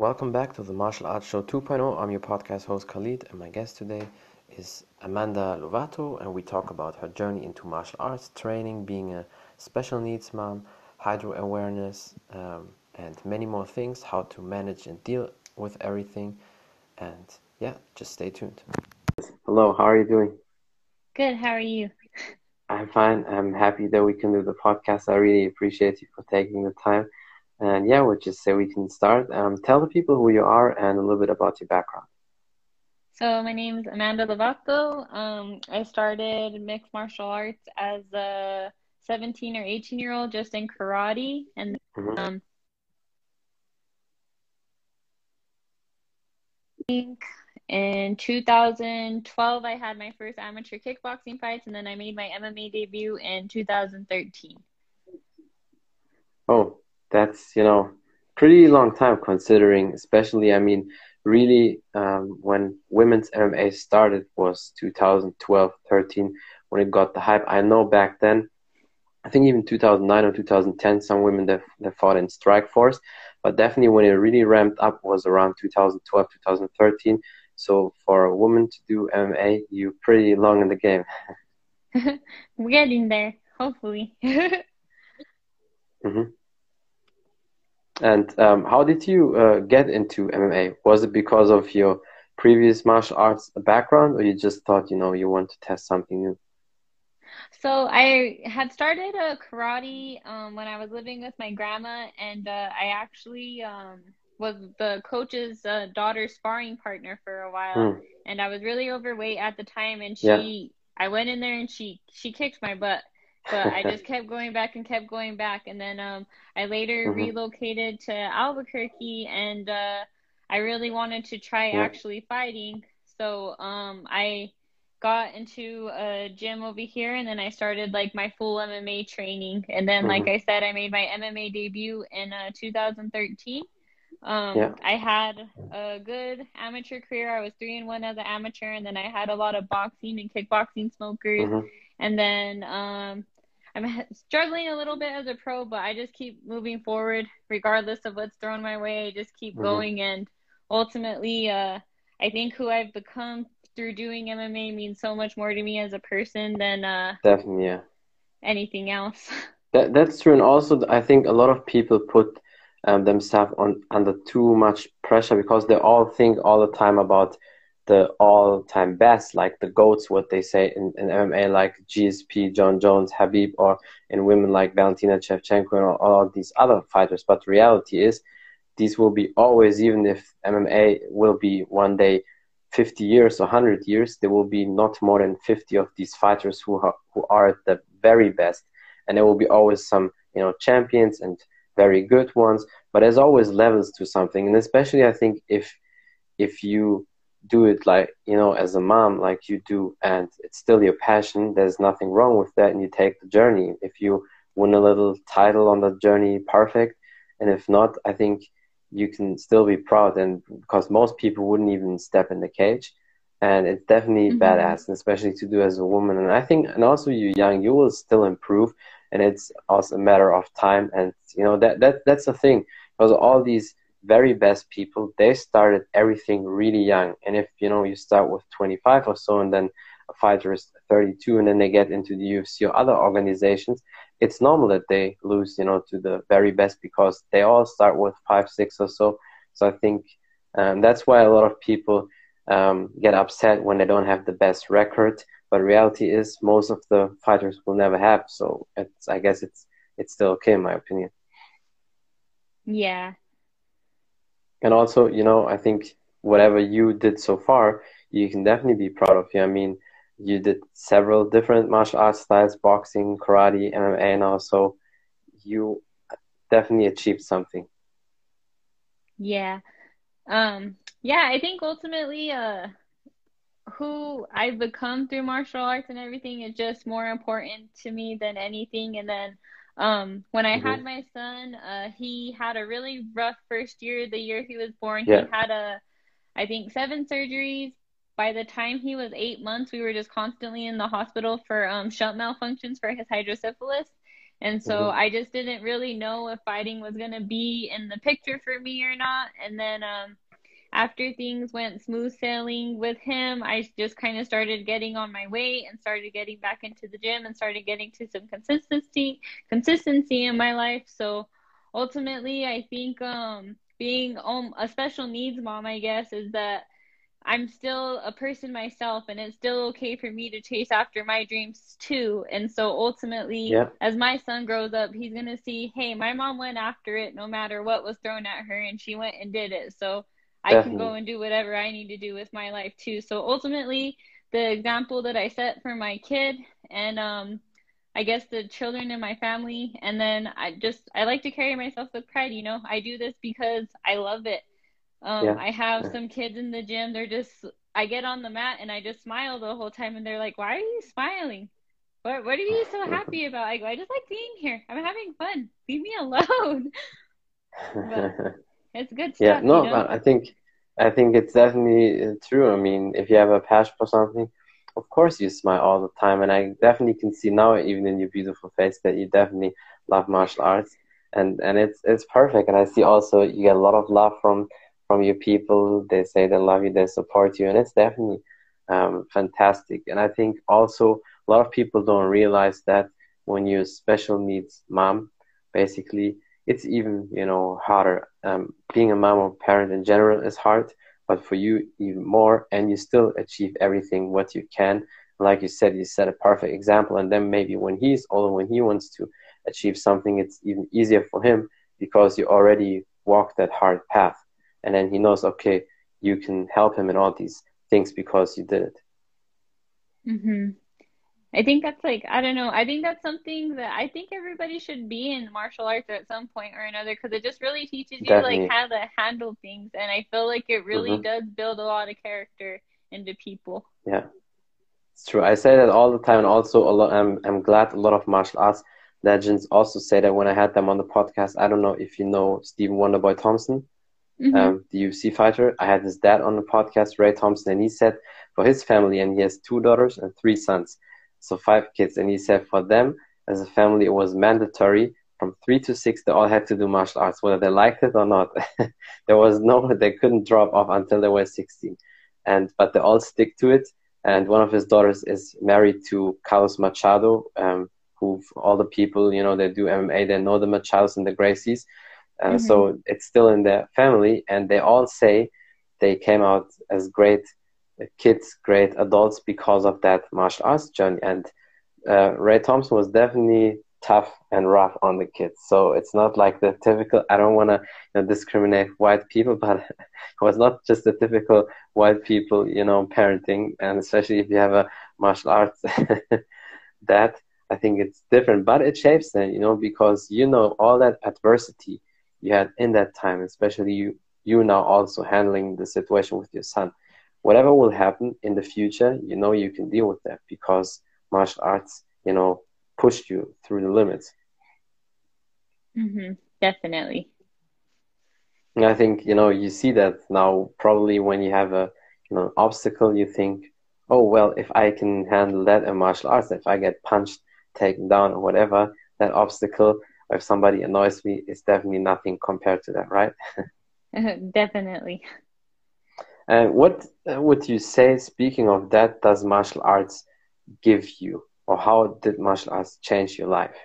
welcome back to the Martial Arts Show 2.0. I'm your podcast host Khalid, and my guest today is Amanda Lovato, and we talk about her journey into martial arts training, being a special needs mom, hydro awareness, um, and many more things, how to manage and deal with everything. And yeah, just stay tuned. Hello, how are you doing? Good, how are you? I'm fine. I'm happy that we can do the podcast. I really appreciate you for taking the time. And yeah, we'll just say we can start. Um, tell the people who you are and a little bit about your background. So my name is Amanda Lovato. Um, I started mixed martial arts as a 17 or 18 year old just in karate, and mm-hmm. um, in 2012 I had my first amateur kickboxing fights, and then I made my MMA debut in 2013. Oh, that's you know pretty long time considering especially i mean really um, when women's mma started was 2012 13 when it got the hype. I know back then i think even 2009 or 2010 some women that, that fought in strikeforce but definitely when it really ramped up was around 2012 2013 so for a woman to do mma you're pretty long in the game. We're getting there hopefully. Mm-hmm. And um, how did you uh, get into MMA? Was it because of your previous martial arts background, or you just thought, you know, you want to test something new? So I had started a karate um, when I was living with my grandma, and uh, I actually um, was the coach's uh, daughter's sparring partner for a while. Mm. And I was really overweight at the time, and she, yeah. I went in there and she she kicked my butt but I just kept going back and kept going back. And then um, I later mm-hmm. relocated to Albuquerque, and uh, I really wanted to try yeah. actually fighting. So um, I got into a gym over here, and then I started like my full MMA training. And then, mm-hmm. like I said, I made my MMA debut in uh, 2013. Um, yeah. I had a good amateur career. I was three and one as an amateur, and then I had a lot of boxing and kickboxing smokers. Mm-hmm. And then um, I'm struggling a little bit as a pro, but I just keep moving forward regardless of what's thrown my way. I just keep mm-hmm. going, and ultimately, uh, I think who I've become through doing MMA means so much more to me as a person than uh, definitely yeah. anything else. That that's true, and also I think a lot of people put um, themselves on under too much pressure because they all think all the time about the all-time best, like the goats, what they say in, in MMA, like GSP, Jon Jones, Khabib, or in women like Valentina Shevchenko and all, all these other fighters. But reality is, these will be always, even if MMA will be one day 50 years or 100 years, there will be not more than 50 of these fighters who are, who are the very best. And there will be always some, you know, champions and very good ones. But there's always levels to something. And especially, I think, if if you do it like you know as a mom like you do and it's still your passion there's nothing wrong with that and you take the journey if you win a little title on the journey perfect and if not i think you can still be proud and because most people wouldn't even step in the cage and it's definitely mm-hmm. badass and especially to do as a woman and i think and also you young you will still improve and it's also a matter of time and you know that that that's the thing because all these very best people. They started everything really young. And if you know you start with 25 or so and then a fighter is 32 and then they get into the UFC or other organizations it's normal that they lose you know to the very best because they all start with five six or so. So I think um, that's why a lot of people um, get upset when they don't have the best record. But reality is most of the fighters will never have. So I guess it's it's still okay in my opinion. Yeah and also you know i think whatever you did so far you can definitely be proud of. You i mean you did several different martial arts styles boxing karate mma and also you definitely achieved something. Yeah. Um yeah i think ultimately uh who I've become through martial arts and everything is just more important to me than anything. And then um, when I mm-hmm. had my son, uh, he had a really rough first year. The year he was born, yeah. he had a, I think, seven surgeries. By the time he was eight months, we were just constantly in the hospital for um, shunt malfunctions for his hydrocephalus. And so mm-hmm. I just didn't really know if fighting was going to be in the picture for me or not. And then um, after things went smooth sailing with him, I just kind of started getting on my weight and started getting back into the gym and started getting to some consistency consistency in my life. So ultimately, I think um, being um, a special needs mom, I guess, is that I'm still a person myself and it's still okay for me to chase after my dreams too. And so ultimately, yeah. as my son grows up, he's going to see, hey, my mom went after it no matter what was thrown at her and she went and did it. So Definitely. I can go and do whatever I need to do with my life too. So ultimately, the example that I set for my kid and um I guess the children in my family and then I just I like to carry myself with pride, you know. I do this because I love it um, yeah. I have yeah. some kids in the gym. They're just, I get on the mat and I just smile the whole time, and they're like, "Why are you smiling? What What are you so happy about?" I go, "I just like being here. I'm having fun. Leave me alone." it's good stuff. Yeah, no, you know? I think, I think it's definitely uh, true. I mean, if you have a passion for something, of course you smile all the time, and I definitely can see now, even in your beautiful face, that you definitely love martial arts, and and it's it's perfect. And I see also you get a lot of love from from your people. They say they love you, they support you, and it's definitely um, fantastic. And I think also a lot of people don't realize that when you're special needs mom, basically it's even you know harder. Um, being a mom or parent in general is hard, but for you even more, and you still achieve everything what you can. Like you said, you set a perfect example, and then maybe when he's older, when he wants to achieve something, it's even easier for him because you already walked that hard path and then he knows okay you can help him in all these things because you did it mhm I think that's like I don't know. I think that's something that I think everybody should be in martial arts at some point or another because it just really teaches you Definitely. like how to handle things, and I feel like it really mm-hmm. does build a lot of character into people. Yeah, it's true. I say that all the time, and also a lot. I'm I'm glad a lot of martial arts legends also say that when I had them on the podcast. I don't know if you know Stephen Wonderboy Thompson mm-hmm. um, the UFC fighter. I had his dad on the podcast, Ray Thompson, and he said for his family, and he has two daughters and three sons, so five kids, and he said for them as a family, it was mandatory from three to six. They all had to do martial arts, whether they liked it or not. there was no, they couldn't drop off until they were 16, and but they all stick to it. And one of his daughters is married to Carlos Machado. Um, who all the people you know they do MMA they know the Machados and the Gracies uh, mm-hmm. So it's still in their family, and they all say they came out as great kids, great adults because of that martial arts journey. And uh, Ray Thompson was definitely tough and rough on the kids. So it's not like the typical. I don't want to you know, discriminate white people, but it was not just the typical white people, you know, parenting, and especially if you have a martial arts that. I think it's different, but it shapes them, you know, because you know all that adversity you had in that time, especially you you now also handling the situation with your son. Whatever will happen in the future, you know you can deal with that because martial arts, you know, pushed you through the limits. Mm-hmm. Definitely. And I think you know you see that now. Probably when you have a you know obstacle, you think, oh well, if I can handle that in martial arts, if I get punched, taken down, or whatever, that obstacle if somebody annoys me, it's definitely nothing compared to that, right? definitely. And what uh, would you say, speaking of that, does martial arts give you, or how did martial arts change your life?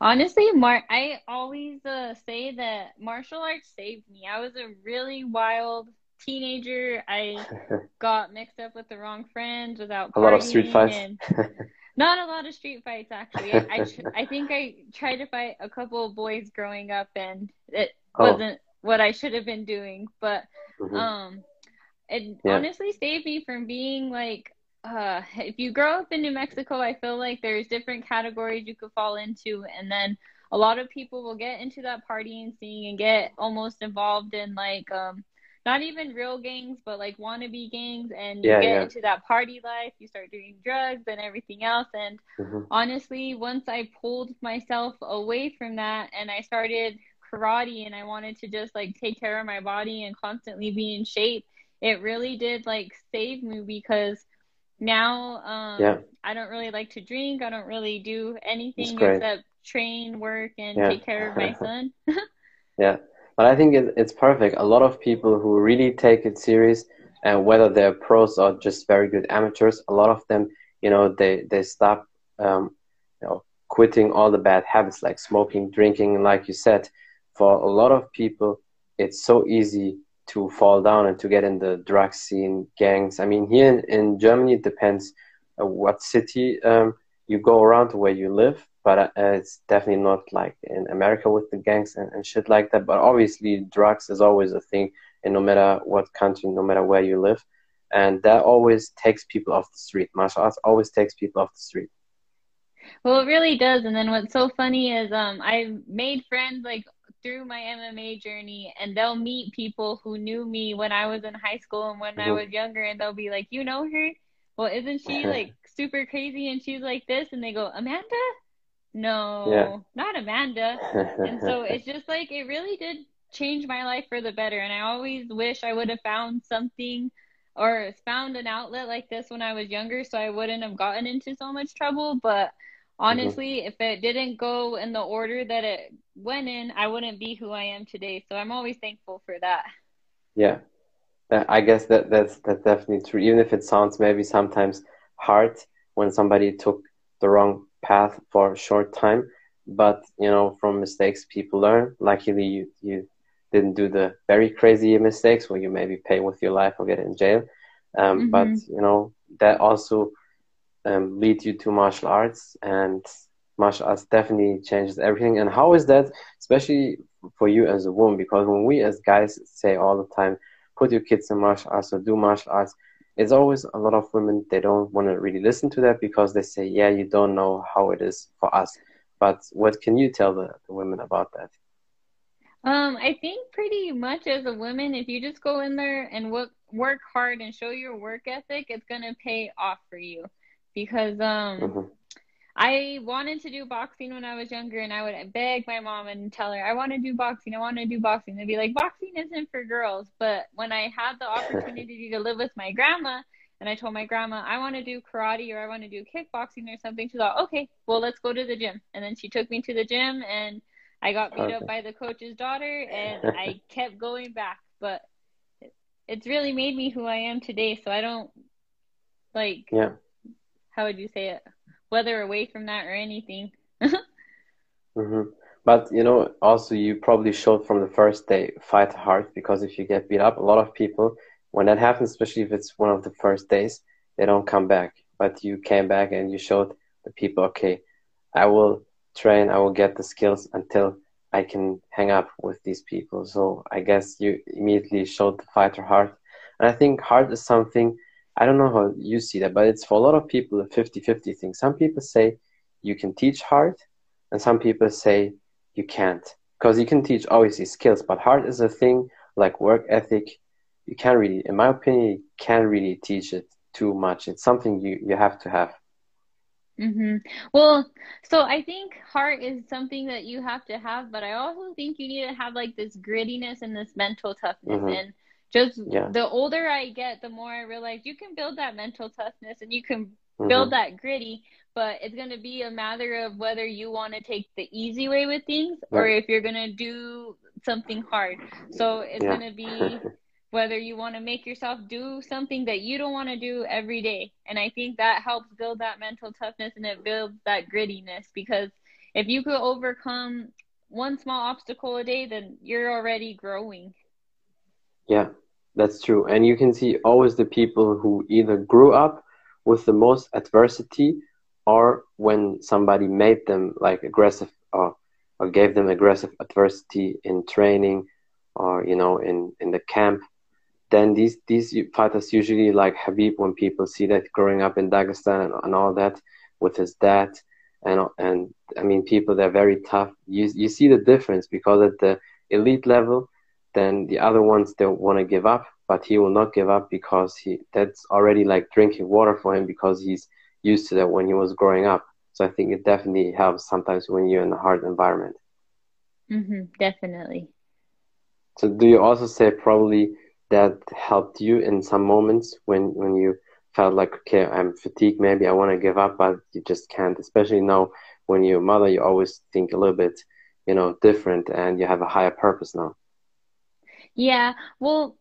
Honestly, Mar- I always uh, say that martial arts saved me. I was a really wild teenager. I got mixed up with the wrong friends without a lot of street fights. Not a lot of street fights, actually. I I, I, think I tried to fight a couple of boys growing up, and it oh. wasn't what I should have been doing. But mm-hmm. um, it yeah. honestly saved me from being like, uh, if you grow up in New Mexico, I feel like there's different categories you could fall into, and then a lot of people will get into that partying scene and get almost involved in like um not even real gangs, but like wannabe gangs, and you yeah, get yeah. into that party life. You start doing drugs and everything else. And mm-hmm. honestly, once I pulled myself away from that and I started karate and I wanted to just like take care of my body and constantly be in shape, it really did like save me because now um, yeah. I don't really like to drink. I don't really do anything except train, work, and yeah. take care of my son. yeah, but I think it, it's perfect. A lot of people who really take it serious, and whether they're pros or just very good amateurs, a lot of them, you know, they they stop, um, you know, quitting all the bad habits like smoking, drinking, and like you said, for a lot of people, it's so easy to fall down and to get in the drug scene, gangs. I mean, here in, in Germany, it depends uh, what city um, you go around to where you live, but uh, it's definitely not like in America with the gangs and, and shit like that. But obviously, drugs is always a thing, and no matter what country, no matter where you live, and that always takes people off the street. Martial arts always takes people off the street. Well, it really does. And then what's so funny is um, I've made friends like through my MMA journey and they'll meet people who knew me when I was in high school and when mm-hmm. I was younger and they'll be like, You know her? Well, isn't she like super crazy and she's like this? And they go, Amanda? No, yeah. not Amanda. and so it's just like it really did change my life for the better. And I always wish I would have found something or found an outlet like this when I was younger so I wouldn't have gotten into so much trouble. But. Honestly mm-hmm. if it didn't go in the order that it went in i wouldn't be who i am today. So i'm always thankful for that. Yeah. I guess that that's that's definitely true. Even if it sounds maybe sometimes hard when somebody took the wrong path for a short time but you know from mistakes people learn. Luckily you you didn't do the very crazy mistakes where you maybe pay with your life or get in jail. Um, mm-hmm. but you know that also um, lead you to martial arts and martial arts definitely changes everything. And how is that especially for you as a woman? Because when we as guys say all the time put your kids in martial arts or do martial arts it's always a lot of women they don't want to really listen to that because they say yeah you don't know how it is for us. But what can you tell the, the women about that? Um, I think pretty much as a woman, if you just go in there and work work hard and show your work ethic, it's gonna pay off for you because um mm-hmm. I wanted to do boxing when I was younger and I would beg my mom and tell her, I want to do boxing, I want to do boxing. They'd be like, boxing isn't for girls. But when I had the opportunity to live with my grandma and I told my grandma, I want to do karate or I want to do kickboxing or something, she thought, okay, well, let's go to the gym. And then she took me to the gym and I got beat okay. up by the coach's daughter and I kept going back. But it's really made me who I am today. So I don't like. Yeah how would you say it? Whether away from that or anything. mm-hmm. But you know, also you probably showed from the first day fight hard because if you get beat up, a lot of people when that happens, especially if it's one of the first days, they don't come back. But you came back and you showed the people, okay, I will train, I will get the skills until I can hang up with these people. So I guess you immediately showed the fighter heart. And I think heart is something I don't know how you see that, but it's for a lot of people a 50 50 thing. Some people say you can teach heart, and some people say you can't. Because you can teach obviously skills, but heart is a thing like work ethic. You can't really, in my opinion, you can't really teach it too much. It's something you, you have to have. Mm-hmm. Well, so I think heart is something that you have to have, but I also think you need to have like this grittiness and this mental toughness. Mm-hmm. And just yeah. the older I get, the more I realize you can build that mental toughness and you can mm-hmm. build that gritty, but it's going to be a matter of whether you want to take the easy way with things or if you're going to do something hard. So it's yeah. going to be whether you want to make yourself do something that you don't want to do every day. And I think that helps build that mental toughness and it builds that grittiness because if you could overcome one small obstacle a day, then you're already growing. Yeah, that's true. And you can see always the people who either grew up with the most adversity or when somebody made them like aggressive or, or gave them aggressive adversity in training or, you know, in, in the camp. Then these, these fighters usually like Khabib, when people see that growing up in Dagestan and, and all that with his dad and and I mean people they're very tough. You you see the difference because at the elite level then the other ones they want to give up but he will not give up because he that's already like drinking water for him because he's used to that when he was growing up. So i think it definitely helps sometimes when you're in a hard environment. Mm-hmm, definitely. So do you also say probably that helped you in some moments when when you felt like okay i'm fatigued maybe i want to give up but you just can't especially now when you're a mother, you always think a little bit, you know, different, and you have a higher purpose now. Yeah, well,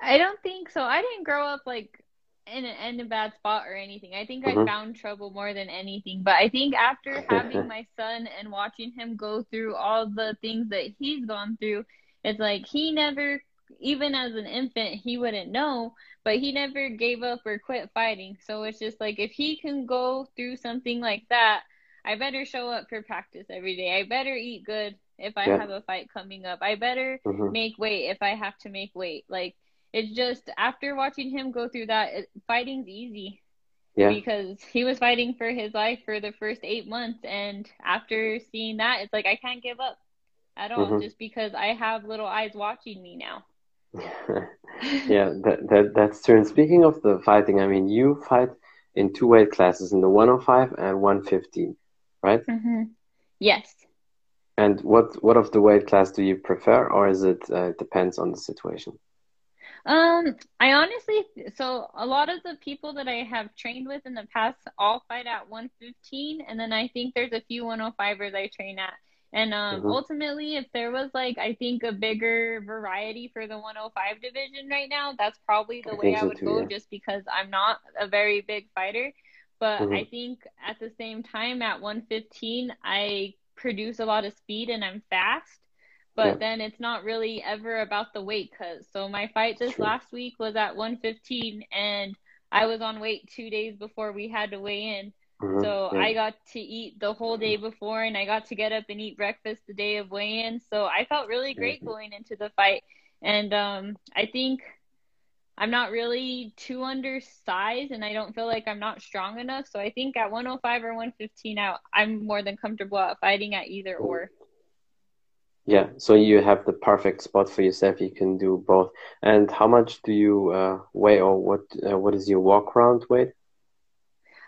I don't think so. I didn't grow up like in a, in a bad spot or anything. I think mm-hmm. I found trouble more than anything. But I think after having my son and watching him go through all the things that he's gone through, it's like he never, even as an infant, he wouldn't know, but he never gave up or quit fighting. So it's just like if he can go through something like that, I better show up for practice every day. I better eat good if I yeah. have a fight coming up. I better mm-hmm. make weight if I have to make weight. Like it's just after watching him go through that, it, fighting's easy. Yeah. Because he was fighting for his life for the first eight months, and after seeing that, it's like I can't give up at all, mm-hmm. just because I have little eyes watching me now. yeah, that, that that's true. And speaking of the fighting, I mean, you fight in two weight classes, in the 105 and 115, right? Mm-hmm. Yes. And what what of the weight class do you prefer, or is it uh, depends on the situation? Um, I honestly, so a lot of the people that I have trained with in the past all fight at 115, and then I think there's a few 105ers I train at. And um, mm-hmm. ultimately, if there was like, I think a bigger variety for the 105 division right now, that's probably the I way I would too, go yeah. just because I'm not a very big fighter. But mm-hmm. I think at the same time, at 115, I produce a lot of speed and I'm fast but yeah. then it's not really ever about the weight cuz so my fight this True. last week was at 115 and I was on weight 2 days before we had to weigh in mm-hmm. so yeah. I got to eat the whole day before and I got to get up and eat breakfast the day of weigh-in so I felt really great mm-hmm. going into the fight and um I think I'm not really too undersized and I don't feel like I'm not strong enough. So I think at 105 or 115 out, I'm more than comfortable at fighting at either or. Yeah, so you have the perfect spot for yourself. You can do both. And how much do you uh, weigh, or what? Uh, what is your walk around weight?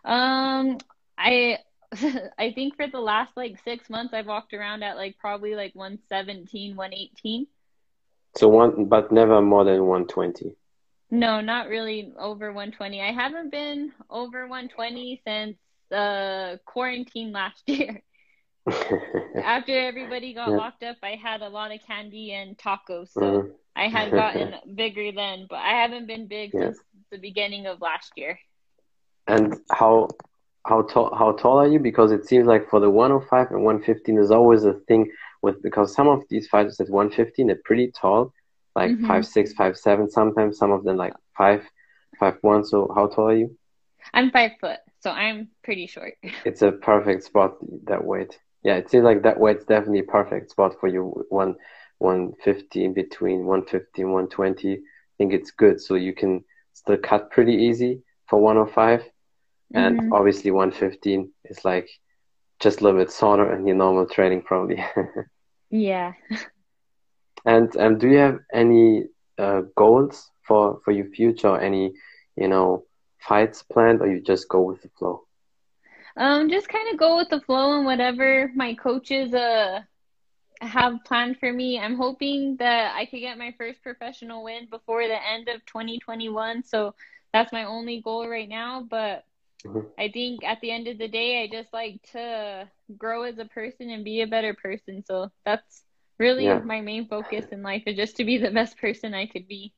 Um, I I think for the last like six months, I've walked around at like probably like 117, 118. So one, but never more than 120. No, not really over 120. I haven't been over 120 since uh quarantine last year. After everybody got yeah. locked up, I had a lot of candy and tacos, so mm. I had gotten bigger then, but I haven't been big yeah. since the beginning of last year. And how how tall how tall are you? Because it seems like for the 105 and 115, there's always a thing with because some of these fighters at 115 they're pretty tall, like mm-hmm. five six, five seven. Sometimes some of them like five five one. So how tall are you? I'm five foot, so I'm pretty short. It's a perfect spot that weight yeah, it seems like that weight's definitely a perfect spot for you. One, 150 between 150 and 120. I think it's good. So you can still cut pretty easy for 105. Mm-hmm. And obviously 115 is like just a little bit softer and your normal training probably. yeah. And um, do you have any uh, goals for, for your future? Any, you know, fights planned or you just go with the flow? Um, just kind of go with the flow and whatever my coaches uh have planned for me. I'm hoping that I could get my first professional win before the end of 2021. So that's my only goal right now. But mm-hmm. I think at the end of the day, I just like to grow as a person and be a better person. So that's really yeah. my main focus in life is just to be the best person I could be.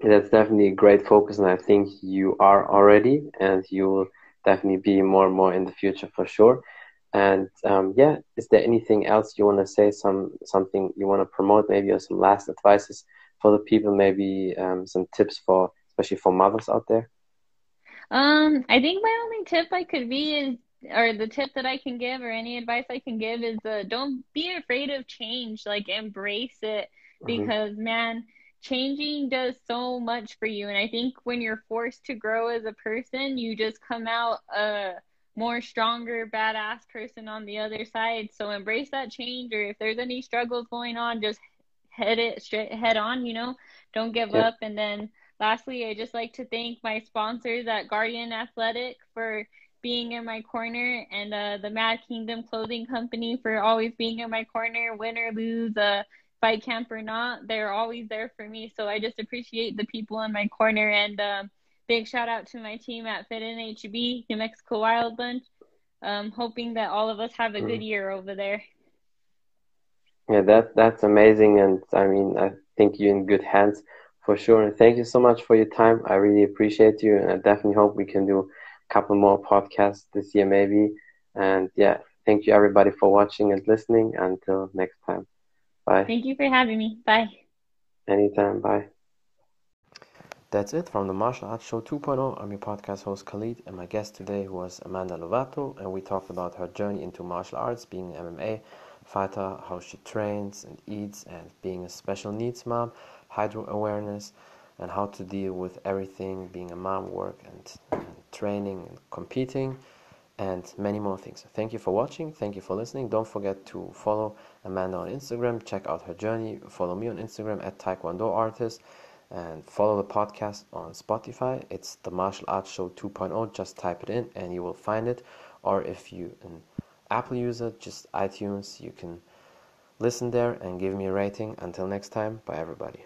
That's definitely a great focus, and I think you are already, and you will definitely be more and more in the future for sure. And um, yeah, is there anything else you want to say? Some something you want to promote, maybe, or some last advices for the people? Maybe um, some tips for, especially for mothers out there. Um, I think my only tip I could be is, or the tip that I can give, or any advice I can give is, uh, don't be afraid of change. Like embrace it, mm-hmm. because mm-hmm. man changing does so much for you. And I think when you're forced to grow as a person, you just come out a more stronger, badass person on the other side. So embrace that change, or if there's any struggles going on, just head it straight head on, you know, don't give yeah. up. And then lastly, I just like to thank my sponsors at Guardian Athletic for being in my corner and uh, the Mad Kingdom Clothing Company for always being in my corner, win or lose. Uh, fight camp or not, they're always there for me. So I just appreciate the people in my corner. And um, big shout out to my team at Fit NHB, New Mexico Wild Bunch. um, hoping that all of us have a mm. good year over there. Yeah, that that's amazing, and I mean, I think you're in good hands for sure. And thank you so much for your time. I really appreciate you, and I definitely hope we can do couple more podcasts this year, maybe. And yeah, thank you everybody for watching and listening. Until next time, bye. Thank you for having me. Bye. Anytime. Bye. That's it from the Martial Arts Show 2.0. I'm your podcast host Khalid, and my guest today was Amanda Lovato, and we talked about her journey into martial arts, being an MMA fighter, how she trains and eats, and being a special needs mom, hydro awareness, and how to deal with everything being a mom, work, and, and training and competing, and many more things. Thank you for watching. Thank you for listening. Don't forget to follow Amanda on Instagram. Check out her journey. Follow me on Instagram at Taekwondo Artist and follow the podcast on Spotify. It's the Martial Arts Show 2.0. Just type it in and you will find it. Or if you an Apple user, just iTunes, you can listen there and give me a rating. Until next time, bye everybody.